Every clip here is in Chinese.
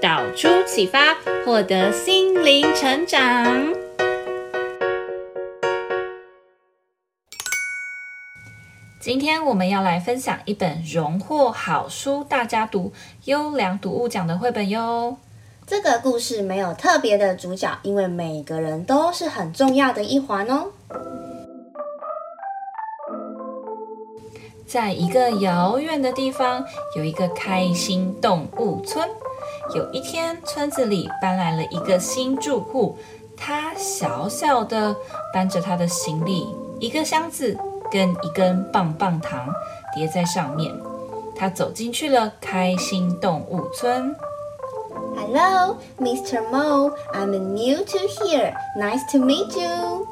导出启发，获得心灵成长。今天我们要来分享一本荣获好书大家读优良读物奖的绘本哟。这个故事没有特别的主角，因为每个人都是很重要的一环哦。在一个遥远的地方，有一个开心动物村。有一天，村子里搬来了一个新住户，他小小的搬着他的行李，一个箱子跟一根棒棒糖叠在上面。他走进去了开心动物村。Hello, Mr. Mo. I'm new to here. Nice to meet you.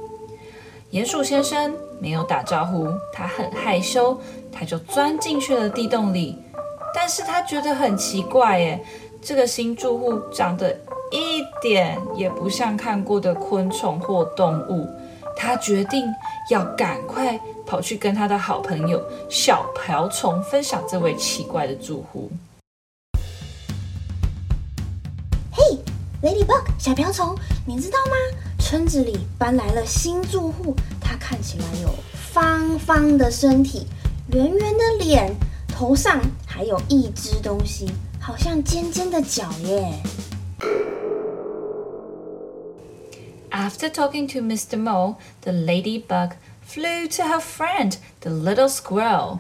鼹鼠先生没有打招呼，他很害羞，他就钻进去了地洞里。但是他觉得很奇怪，耶，这个新住户长得一点也不像看过的昆虫或动物。他决定要赶快跑去跟他的好朋友小瓢虫分享这位奇怪的住户。嘿，Ladybug，小瓢虫，你知道吗？村子里搬来了新住户，他看起来有方方的身体，圆圆的脸，头上还有一只东西，好像尖尖的角耶。After talking to Mr. Mole, the ladybug flew to her friend, the little squirrel.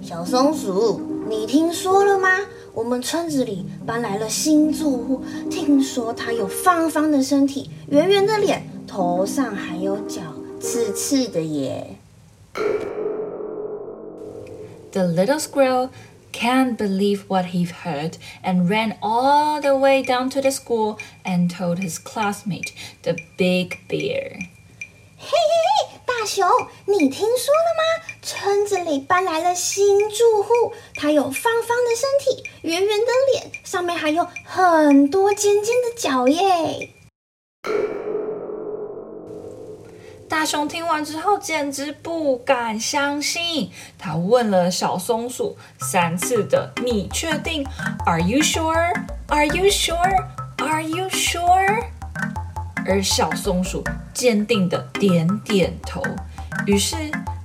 小松鼠，你听说了吗？我们村子里搬来了新住户，听说他有方方的身体，圆圆的脸，头上还有角，刺刺的耶。The little squirrel can't believe what he heard and ran all the way down to the school and told his classmate, the big bear. 嘿嘿嘿，大熊，你听说了吗？村子里搬来了新住户，他有方方的身体，圆圆的脸，上面还有很多尖尖的角耶。 大熊听完之后简直不敢相信，他问了小松鼠三次的：“你确定？”“Are you sure? Are you sure? Are you sure?” 而小松鼠坚定的点点头，于是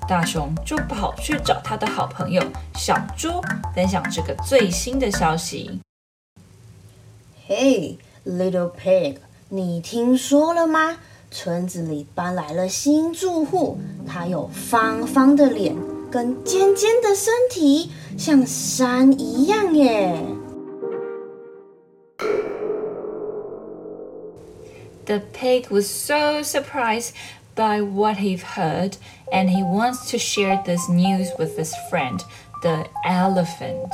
大熊就跑去找他的好朋友小猪，分享这个最新的消息。Hey, little pig，你听说了吗？村子里搬来了新住户，他有方方的脸跟尖尖的身体，像山一样耶。The pig was so surprised by what he heard, and he wants to share this news with his friend, the elephant.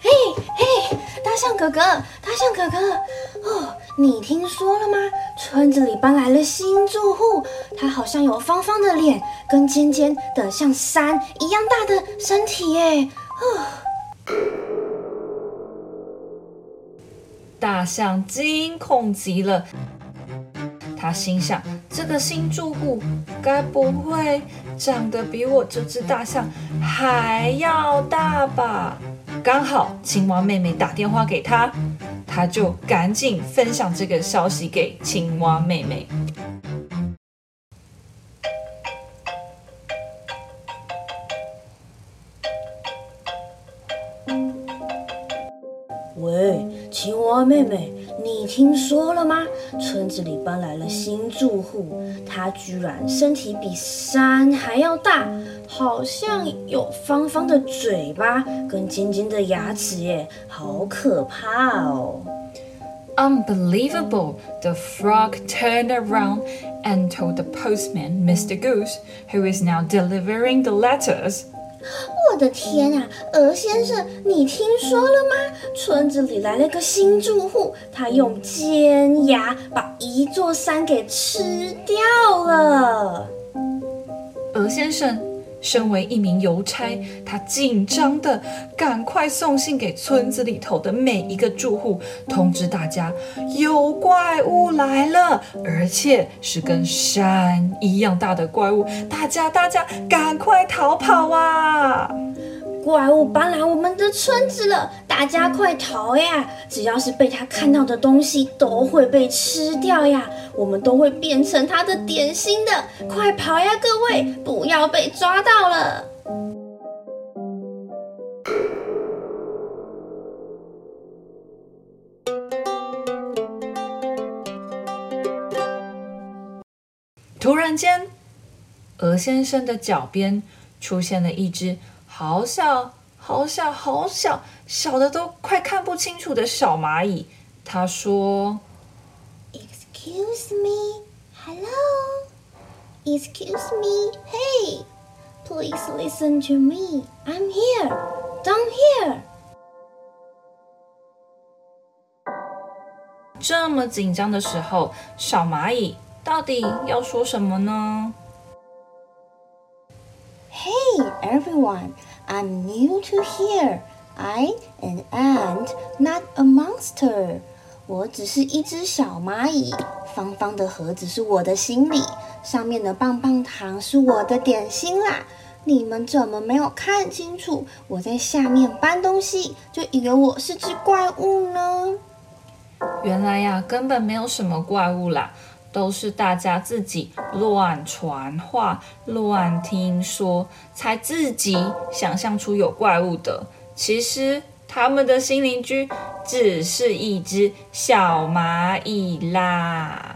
嘿嘿，大象哥哥，大象哥哥，哦，你听说了吗？村子里搬来了新住户，他好像有方方的脸，跟尖尖的像山一样大的身体耶。哦。大象惊恐极了，他心想：这个新住户该不会长得比我这只大象还要大吧？刚好青蛙妹妹打电话给他，他就赶紧分享这个消息给青蛙妹妹。喂。青蛙妹妹，你听说了吗？村子里搬来了新住户，他居然身体比山还要大，好像有方方的嘴巴跟尖尖的牙齿耶，好可怕哦！Unbelievable! The frog turned around and told the postman, Mr. Goose, who is now delivering the letters. 我的天啊，鹅先生，你听说了吗？村子里来了个新住户，他用尖牙把一座山给吃掉了。鹅先生。身为一名邮差，他紧张的赶快送信给村子里头的每一个住户，通知大家有怪物来了，而且是跟山一样大的怪物，大家大家赶快逃跑啊！怪物搬来我们的村子了，大家快逃呀！只要是被他看到的东西，都会被吃掉呀。我们都会变成他的点心的，快跑呀，各位，不要被抓到了！突然间，鹅先生的脚边出现了一只。好小，好小，好小，小的都快看不清楚的小蚂蚁。他说：“Excuse me, hello. Excuse me, hey. Please listen to me. I'm here, down here.” 这么紧张的时候，小蚂蚁到底要说什么呢？Hey everyone, I'm new to here. I am an ant, not a monster. 我只是一只小蚂蚁，方方的盒子是我的行李，上面的棒棒糖是我的点心啦。你们怎么没有看清楚？我在下面搬东西，就以为我是只怪物呢？原来呀，根本没有什么怪物啦。都是大家自己乱传话、乱听说，才自己想象出有怪物的。其实他们的新邻居只是一只小蚂蚁啦。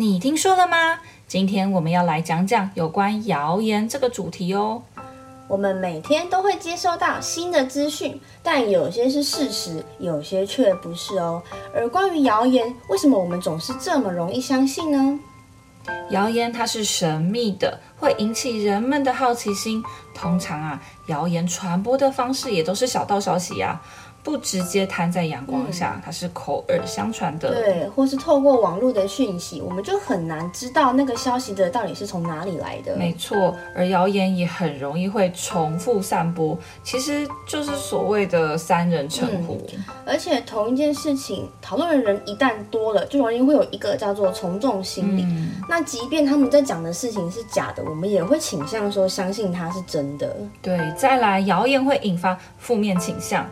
你听说了吗？今天我们要来讲讲有关谣言这个主题哦。我们每天都会接收到新的资讯，但有些是事实，有些却不是哦。而关于谣言，为什么我们总是这么容易相信呢？谣言它是神秘的，会引起人们的好奇心。通常啊，谣言传播的方式也都是小道消息呀、不直接摊在阳光下，嗯，它是口耳相传的。对，或是透过网络的讯息，我们就很难知道那个消息的到底是从哪里来的。没错，而谣言也很容易会重复散播，其实就是所谓的三人成虎。嗯，而且同一件事情，讨论的人一旦多了，就容易会有一个叫做从众心理。嗯。那即便他们在讲的事情是假的，我们也会倾向说相信它是真的。对，再来，谣言会引发负面倾向。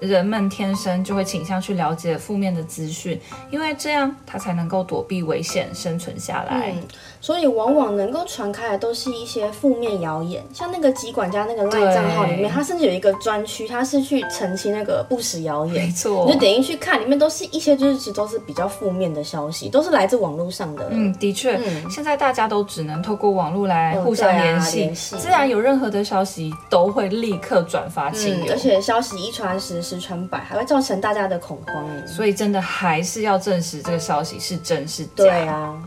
人们天生就会倾向去了解负面的资讯，因为这样他才能够躲避危险，生存下来。嗯，所以往往能够传开的都是一些负面谣言，像那个疾管家那个赖账号里面，他甚至有一个专区，他是去澄清那个不实谣言。没错，你就点进去看，里面都是一些就是其实都是比较负面的消息，都是来自网络上的。嗯，的确，嗯，现在大家都只能透过网络来互相联系，哦，联系，自然有任何的消息都会立刻转发亲友，嗯，而且消息一传十。十传百，还会造成大家的恐慌，所以真的还是要证实这个消息是真是假。对啊，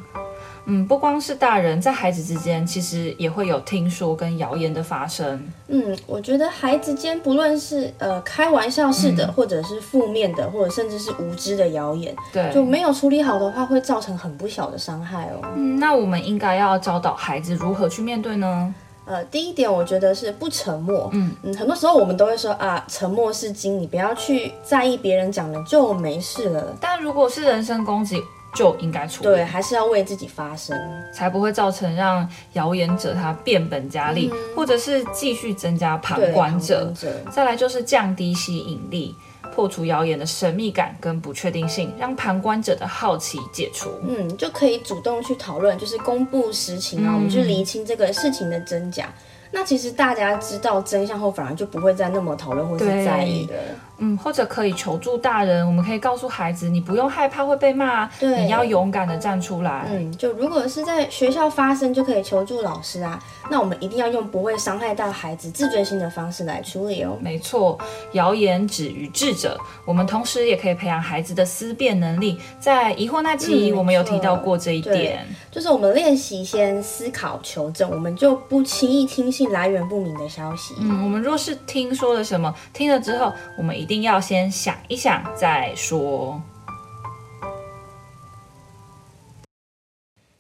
嗯，不光是大人，在孩子之间，其实也会有听说跟谣言的发生。嗯，我觉得孩子间不论是呃开玩笑式的，嗯、或者是负面的，或者甚至是无知的谣言，对，就没有处理好的话，会造成很不小的伤害哦。嗯，那我们应该要教导孩子如何去面对呢？呃，第一点，我觉得是不沉默。嗯嗯，很多时候我们都会说啊，沉默是金，你不要去在意别人讲的就没事了。但如果是人身攻击，就应该处理。对，还是要为自己发声，才不会造成让谣言者他变本加厉，嗯、或者是继续增加旁观者。旁观者。再来就是降低吸引力。破除谣言的神秘感跟不确定性，让旁观者的好奇解除。嗯，就可以主动去讨论，就是公布实情啊，嗯、我们去厘清这个事情的真假。那其实大家知道真相后，反而就不会再那么讨论或是在意的。嗯，或者可以求助大人，我们可以告诉孩子，你不用害怕会被骂，对，你要勇敢的站出来。嗯，就如果是在学校发生，就可以求助老师啊。那我们一定要用不会伤害到孩子、自尊心的方式来处理哦。没错，谣言止于智者。我们同时也可以培养孩子的思辨能力。在疑惑那期，我们有提到过这一点，嗯、就是我们练习先思考求证，我们就不轻易听信来源不明的消息。嗯，我们若是听说了什么，听了之后，我们一定要先想一想再说。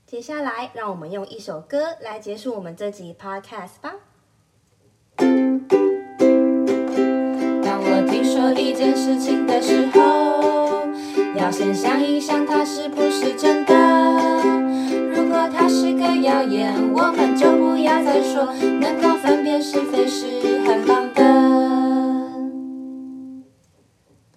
接下来，让我们用一首歌来结束我们这集 podcast 吧。当我听说一件事情的时候，要先想一想它是不是真的。如果它是个谣言，我们就不要再说。能够分辨是非是很棒